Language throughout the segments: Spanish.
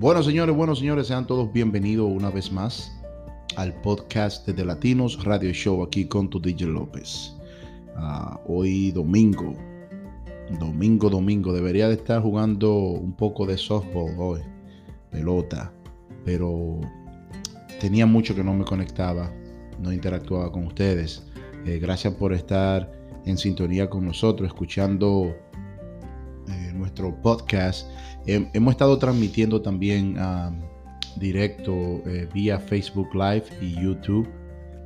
Bueno, señores, bueno, señores, sean todos bienvenidos una vez más al podcast de Latinos Radio Show aquí con tu DJ López. Ah, hoy domingo, domingo, domingo, debería de estar jugando un poco de softball hoy, pelota, pero tenía mucho que no me conectaba, no interactuaba con ustedes. Eh, gracias por estar en sintonía con nosotros, escuchando nuestro podcast hemos estado transmitiendo también directo eh, vía Facebook Live y YouTube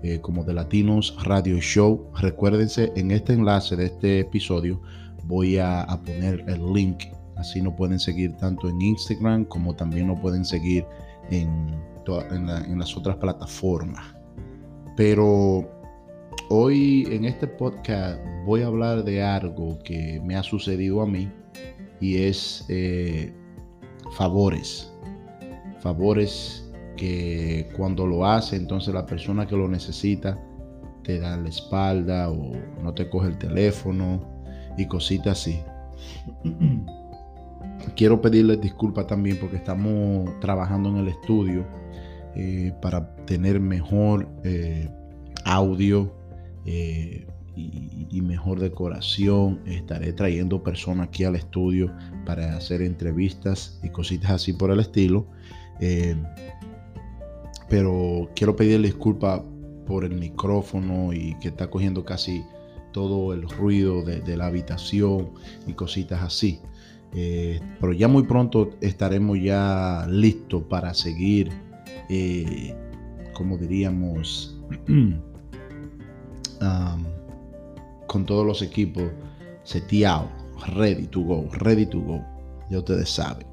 eh, como de Latinos Radio Show. Recuérdense, en este enlace de este episodio voy a, poner el link. Así nos pueden seguir tanto en Instagram como también nos pueden seguir en, en las otras plataformas. Pero hoy en este podcast voy a hablar de algo que me ha sucedido a mí y es eh, favores. Favores que cuando lo hace, entonces la persona que lo necesita te da la espalda o no te coge el teléfono y cositas así. Quiero pedirles disculpas también porque estamos trabajando en el estudio eh, para tener mejor eh, audio, y, mejor decoración. Estaré trayendo personas aquí al estudio para hacer entrevistas y cositas así por el estilo. Eh, pero quiero pedirle disculpas por el micrófono y que está cogiendo casi todo el ruido de, la habitación y cositas así. Eh, pero ya muy pronto estaremos ya listos para seguir, eh, como diríamos, um, con todos los equipos seteados, ready to go, ready to go. Ya ustedes saben.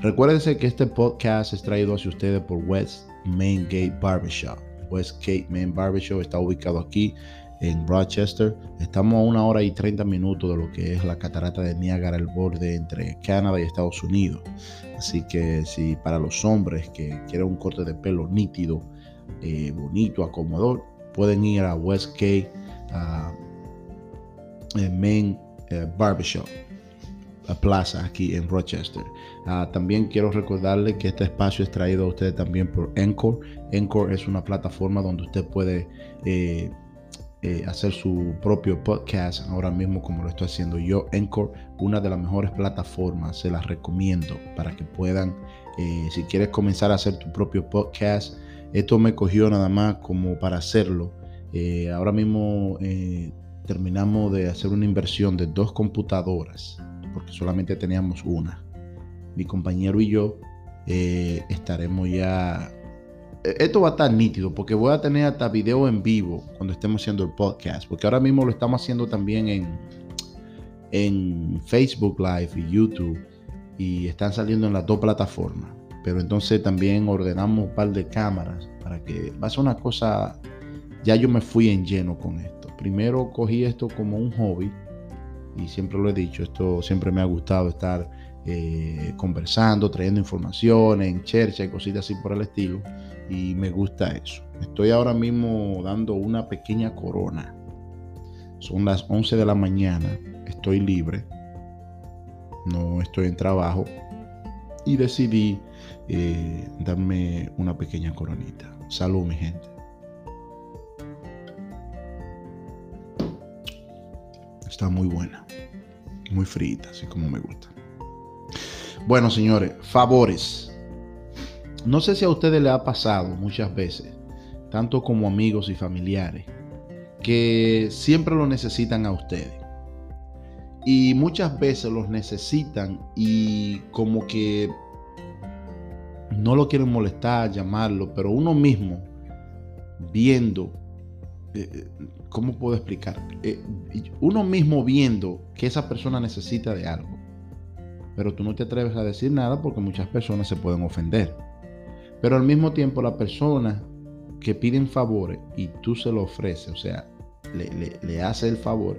Recuérdense que este podcast es traído hacia ustedes por West Main Gate Barbershop. West Gate Main Barbershop está ubicado aquí en Rochester. Estamos a una hora y 30 minutos de lo que es la catarata de Niágara, el borde entre Canadá y Estados Unidos. Así que si para los hombres que quieren un corte de pelo nítido, eh, bonito, acomodador, pueden ir a Westgate Main eh, Barbershop, la plaza aquí en Rochester. Ah, también quiero recordarle que este espacio es traído a ustedes también por Encore. Encore es una plataforma donde usted puede eh, eh, hacer su propio podcast ahora mismo como lo estoy haciendo yo. Encore, una de las mejores plataformas, se las recomiendo para que puedan, si quieres comenzar a hacer tu propio podcast, esto me cogió nada más como para hacerlo. ahora mismo terminamos de hacer una inversión de dos computadoras, porque solamente teníamos una. Mi compañero y yo eh, estaremos ya... E, esto va a estar nítido porque voy a tener hasta video en vivo cuando estemos haciendo el podcast, porque ahora mismo lo estamos haciendo también en, en Facebook Live y YouTube y están saliendo en las dos plataformas. Pero entonces también ordenamos un par de cámaras para que va a ser una cosa, ya yo me fui en lleno con esto primero cogí esto como un hobby y siempre lo he dicho, esto siempre me ha gustado estar eh, conversando, trayendo información en chercha y cositas así por el estilo y me gusta eso. Estoy ahora mismo dando una pequeña corona. Son las 11 de la mañana, estoy libre, no estoy en trabajo y decidí eh, darme una pequeña coronita. Salud mi gente. Está muy buena. Muy frita, así como me gusta. Bueno, señores, favores. No sé si a ustedes les ha pasado muchas veces, tanto como amigos y familiares, que siempre lo necesitan a ustedes. Y muchas veces los necesitan y como que no lo quieren molestar, llamarlo, pero uno mismo viendo eh, eh, ¿cómo puedo explicar? Eh, uno mismo viendo que esa persona necesita de algo, pero tú no te atreves a decir nada porque muchas personas se pueden ofender. Pero al mismo tiempo la persona que piden favores y tú se lo ofreces, o sea, le, le, hace el favor,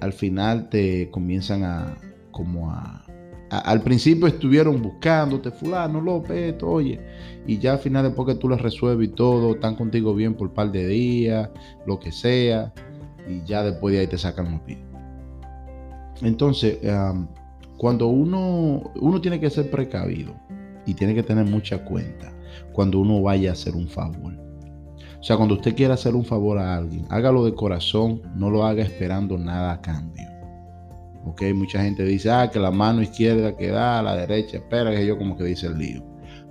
al final te comienzan a como a al principio estuvieron buscándote, fulano, López, esto, oye, y ya al final después que tú les resuelves y todo, están contigo bien por un par de días, lo que sea, y ya después de ahí te sacan los pies. Entonces, cuando uno, uno tiene que ser precavido, y tiene que tener mucha cuenta cuando uno vaya a hacer un favor. O sea, cuando usted quiera hacer un favor a alguien, hágalo de corazón, no lo haga esperando nada a cambio. Ok, mucha gente dice, ah, que la mano izquierda que da, la derecha espera, que yo como que dice el lío.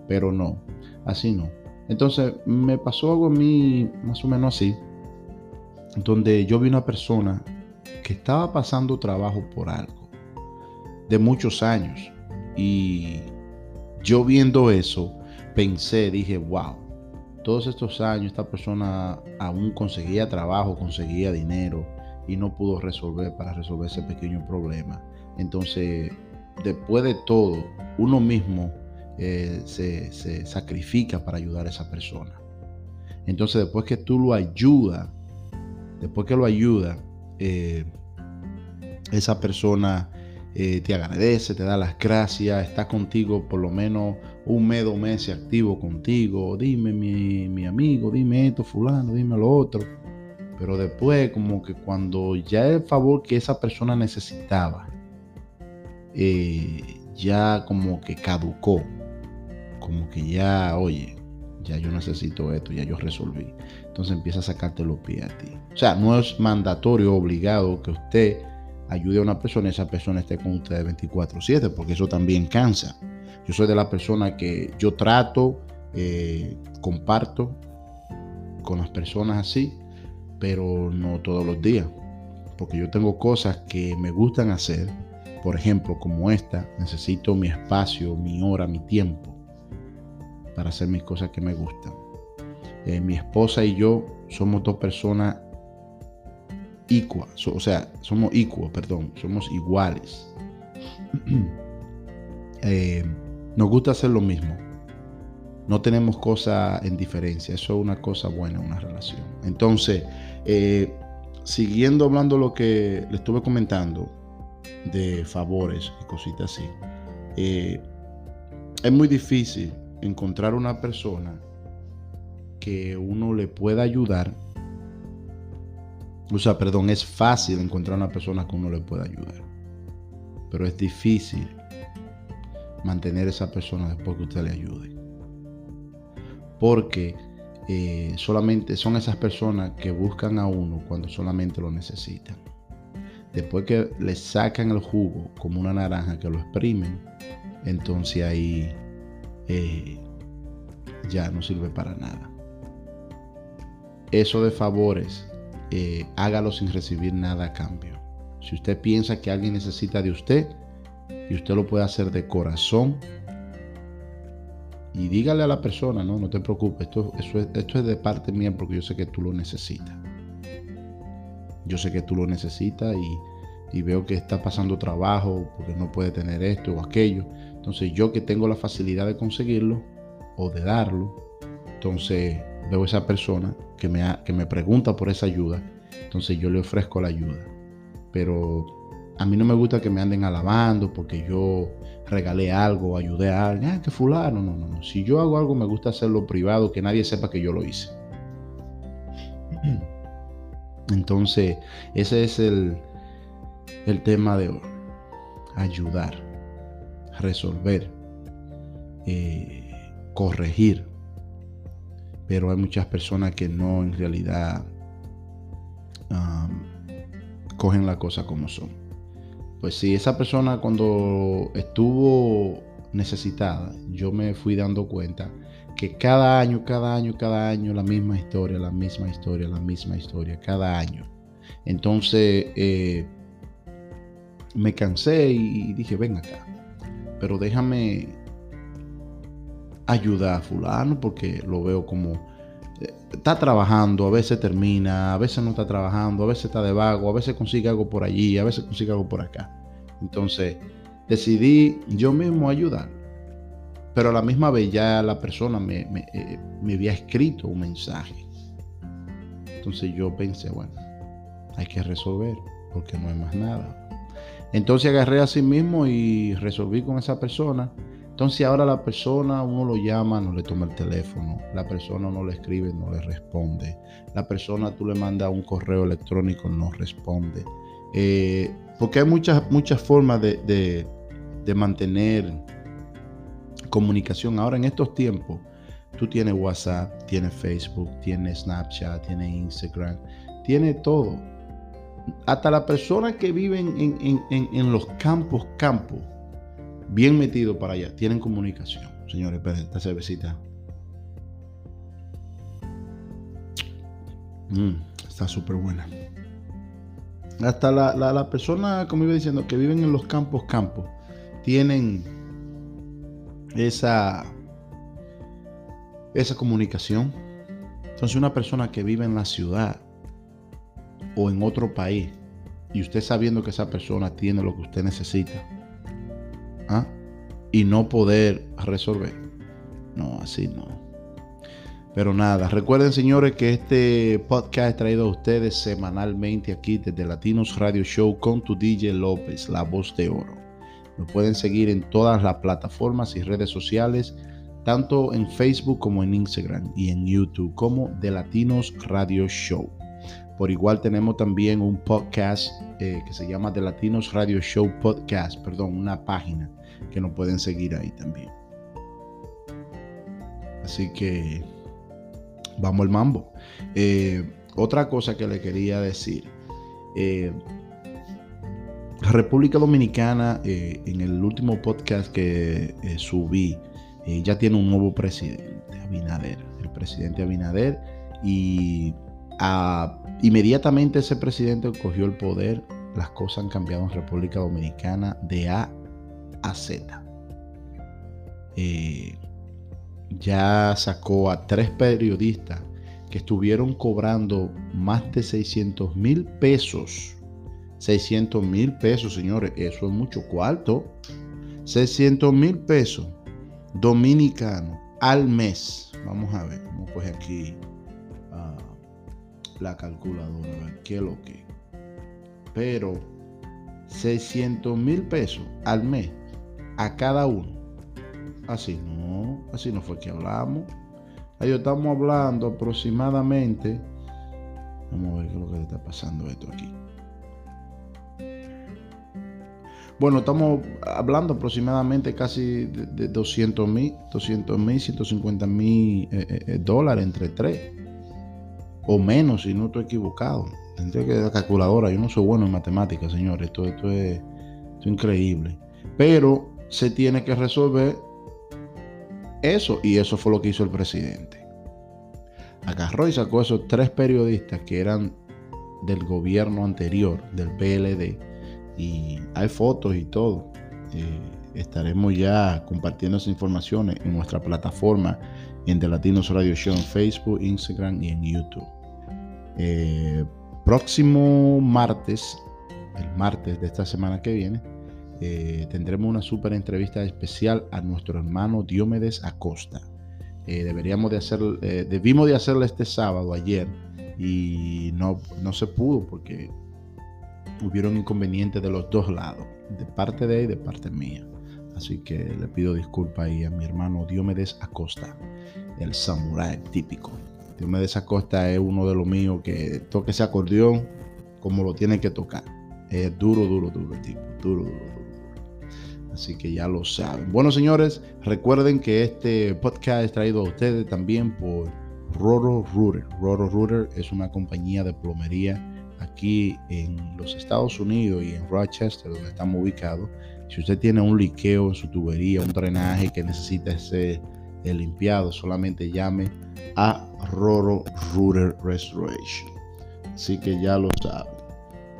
Pero no, así no. Entonces me pasó algo a mí más o menos así, donde yo vi una persona que estaba pasando trabajo por algo de muchos años. Y yo viendo eso, pensé, dije, wow, todos estos años esta persona aún conseguía trabajo, conseguía dinero y no pudo resolver para resolver ese pequeño problema. Entonces, después de todo, uno mismo eh, se, sacrifica para ayudar a esa persona. Entonces, después que tú lo ayudas, después que lo ayuda, eh, esa persona eh, te agradece, te da las gracias, está contigo por lo menos un mes, dos meses activo contigo. Dime, mi, amigo, dime esto, fulano, dime lo otro. Pero después, como que cuando ya el favor que esa persona necesitaba, eh, ya como que caducó, como que ya, oye, ya yo necesito esto, ya yo resolví. Entonces empieza a sacarte los pies a ti. O sea, no es mandatorio, obligado que usted ayude a una persona y esa persona esté con usted 24/7, porque eso también cansa. Yo soy de la persona que yo trato, eh, comparto con las personas así, pero no todos los días, porque yo tengo cosas que me gustan hacer, por ejemplo, como esta, necesito mi espacio, mi hora, mi tiempo para hacer mis cosas que me gustan. Eh, mi esposa y yo somos dos personas o sea, somos equal, perdón, somos iguales. Eh, nos gusta hacer lo mismo. No tenemos cosas en diferencia. Eso es una cosa buena en una relación. Entonces, eh, siguiendo hablando lo que le estuve comentando de favores y cositas así, eh, es muy difícil encontrar una persona que uno le pueda ayudar o sea, perdón, es fácil encontrar una persona que uno le pueda ayudar. Pero es difícil mantener a esa persona después que usted le ayude. Porque eh, solamente son esas personas que buscan a uno cuando solamente lo necesitan. Después que le sacan el jugo como una naranja que lo exprimen, entonces ahí eh, ya no sirve para nada. Eso de favores eh, hágalo sin recibir nada a cambio. Si usted piensa que alguien necesita de usted y usted lo puede hacer de corazón, y dígale a la persona, no, no te preocupes, esto, esto es de parte mía porque yo sé que tú lo necesitas. Yo sé que tú lo necesitas y, y veo que está pasando trabajo porque no puede tener esto o aquello. Entonces yo que tengo la facilidad de conseguirlo o de darlo, entonces veo a esa persona que me, que me pregunta por esa ayuda, entonces yo le ofrezco la ayuda. Pero a mí no me gusta que me anden alabando porque yo regalé algo, ayudé a alguien, ah, que fulano, no, no, no. Si yo hago algo me gusta hacerlo privado, que nadie sepa que yo lo hice. Entonces, ese es el, el tema de hoy. Ayudar, resolver, eh, corregir, pero hay muchas personas que no en realidad cogen la cosa como son. Pues si esa persona cuando estuvo necesitada, yo me fui dando cuenta que cada año, cada año, cada año la misma historia, la misma historia, la misma historia, cada año. Entonces eh, me cansé y dije, ven acá, pero déjame ayudar a fulano porque lo veo como eh, está trabajando, a veces termina, a veces no está trabajando, a veces está de vago, a veces consigue algo por allí, a veces consigue algo por acá. Entonces decidí yo mismo ayudar. Pero a la misma vez ya la persona me, me, eh, me había escrito un mensaje. Entonces yo pensé, bueno, hay que resolver porque no hay más nada. Entonces agarré a sí mismo y resolví con esa persona entonces ahora la persona, uno lo llama, no le toma el teléfono, la persona no le escribe, no le responde, la persona tú le mandas un correo electrónico, no responde. Eh, porque hay muchas, muchas formas de, mantener comunicación. Ahora en estos tiempos, tú tienes WhatsApp, tienes Facebook, tienes Snapchat, tienes Instagram, tienes todo. Hasta las personas que viven en, los campos, campos, bien metidos para allá, tienen comunicación. Señores, esta cervecita. Mm, está súper buena. Hasta la, la, persona, como iba diciendo, que viven en los campos, campos, tienen esa, esa comunicación. Entonces una persona que vive en la ciudad o en otro país y usted sabiendo que esa persona tiene lo que usted necesita ¿ah? y no poder resolver. No, así no. Pero nada, recuerden señores que este podcast es traído a ustedes semanalmente aquí desde Latinos Radio Show con tu DJ López, la voz de oro. Lo pueden seguir en todas las plataformas y redes sociales, tanto en Facebook como en Instagram y en YouTube como The Latinos Radio Show. Por igual tenemos también un podcast eh, que se llama The Latinos Radio Show Podcast, perdón, una página que nos pueden seguir ahí también. Así que vamos al mambo. Eh, otra cosa que le quería decir. Eh, República Dominicana, eh, en el último podcast que subí, ya tiene un nuevo presidente, Abinader. El presidente Abinader. Y inmediatamente ese presidente cogió el poder. Las cosas han cambiado en República Dominicana de A a Z ya sacó a tres periodistas que estuvieron cobrando más de 600 mil pesos. 600 mil pesos, señores, eso es mucho cuarto. 600 mil pesos dominicanos al mes. Vamos a ver, vamos coger aquí ah, la calculadora, a qué es lo que. Pero 600 mil pesos al mes a cada uno. Así no, así no fue que hablamos. Ahí estamos hablando aproximadamente. Vamos a ver qué es lo que está pasando esto aquí. Bueno, estamos hablando aproximadamente casi de, 200 mil, 200 mil, 150 mil eh, eh, eh, dólares entre tres. O menos, si no estoy equivocado. Tendría que la calculadora. Yo no soy bueno en matemáticas, señores. Esto, esto, es, esto es increíble. Pero se tiene que resolver eso y eso fue lo que hizo el presidente. Agarró y sacó esos tres periodistas que eran del gobierno anterior, del PLD, y hay fotos y todo. Eh, estaremos ya compartiendo esas informaciones en nuestra plataforma en The Latinos Radio Show en Facebook, Instagram y en YouTube. Eh, próximo martes, el martes de esta semana que viene, eh, tendremos una super entrevista especial a nuestro hermano Diomedes Acosta. Eh, deberíamos de hacer, eh, debimos de hacerlo este sábado, ayer, y no, no se pudo porque hubieron inconvenientes de los dos lados, de parte de él y de parte mía. Así que le pido disculpas ahí a mi hermano Diomedes Acosta, el samurái típico. Diomedes Acosta es uno de los míos que toque ese acordeón como lo tiene que tocar. Es duro, duro, duro el tipo, duro, duro. Así que ya lo saben. Bueno, señores, recuerden que este podcast es traído a ustedes también por Roro Router. Roro Router es una compañía de plomería aquí en los Estados Unidos y en Rochester, donde estamos ubicados. Si usted tiene un liqueo en su tubería, un drenaje que necesita ser limpiado, solamente llame a Roro Router Restoration. Así que ya lo saben.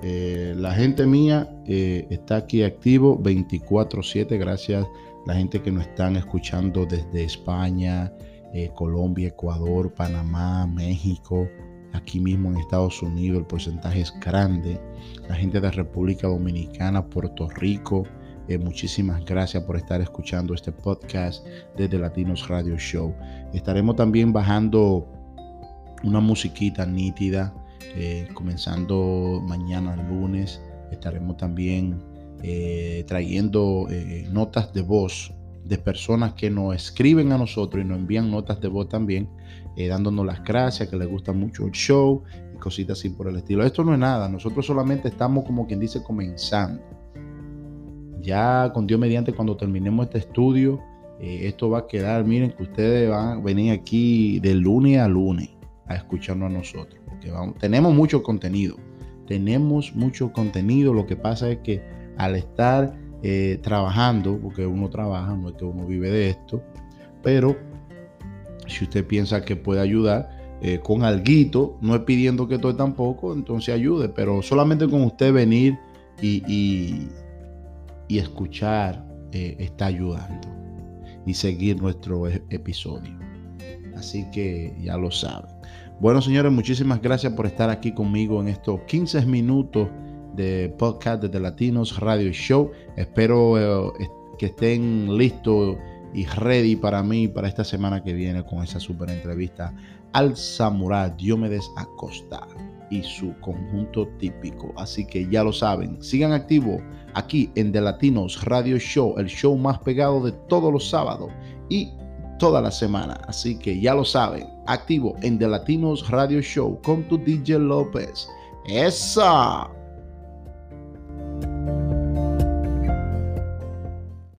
Eh, la gente mía eh, está aquí activo 24/7 gracias a la gente que nos están escuchando desde España, eh, Colombia, Ecuador, Panamá, México, aquí mismo en Estados Unidos el porcentaje es grande. La gente de República Dominicana, Puerto Rico, muchísimas gracias por estar escuchando este podcast desde Latinos Radio Show. Estaremos también bajando una musiquita nítida eh, comenzando mañana lunes, estaremos también eh, trayendo eh, notas de voz de personas que nos escriben a nosotros y nos envían notas de voz también, dándonos las gracias, que les gusta mucho el show y cositas así por el estilo. Esto no es nada, nosotros solamente estamos como quien dice comenzando. Ya con Dios mediante, cuando terminemos este estudio, esto va a quedar, miren que ustedes van a venir aquí de lunes a lunes a escucharnos a nosotros. Tenemos mucho contenido. Tenemos mucho contenido. Lo que pasa es que al estar eh, trabajando, porque uno trabaja, no es que uno vive de esto, pero si usted piensa que puede ayudar eh, con alguito, no es pidiendo que todo tampoco, entonces ayude, pero solamente con usted venir y, y, escuchar eh, está ayudando y seguir nuestro e, episodio. Así que ya lo saben. Bueno, señores, muchísimas gracias por estar aquí conmigo en estos 15 minutos de podcast de Latinos Radio Show. Espero eh, que estén listos y ready para mí para esta semana que viene con esa super entrevista al Samurai Diomedes Acosta y su conjunto típico. Así que ya lo saben, sigan activos aquí en The Latinos Radio Show, el show más pegado de todos los sábados y toda la semana. Así que ya lo saben, activo en The Latinos Radio Show con tu DJ López. ¡Esa!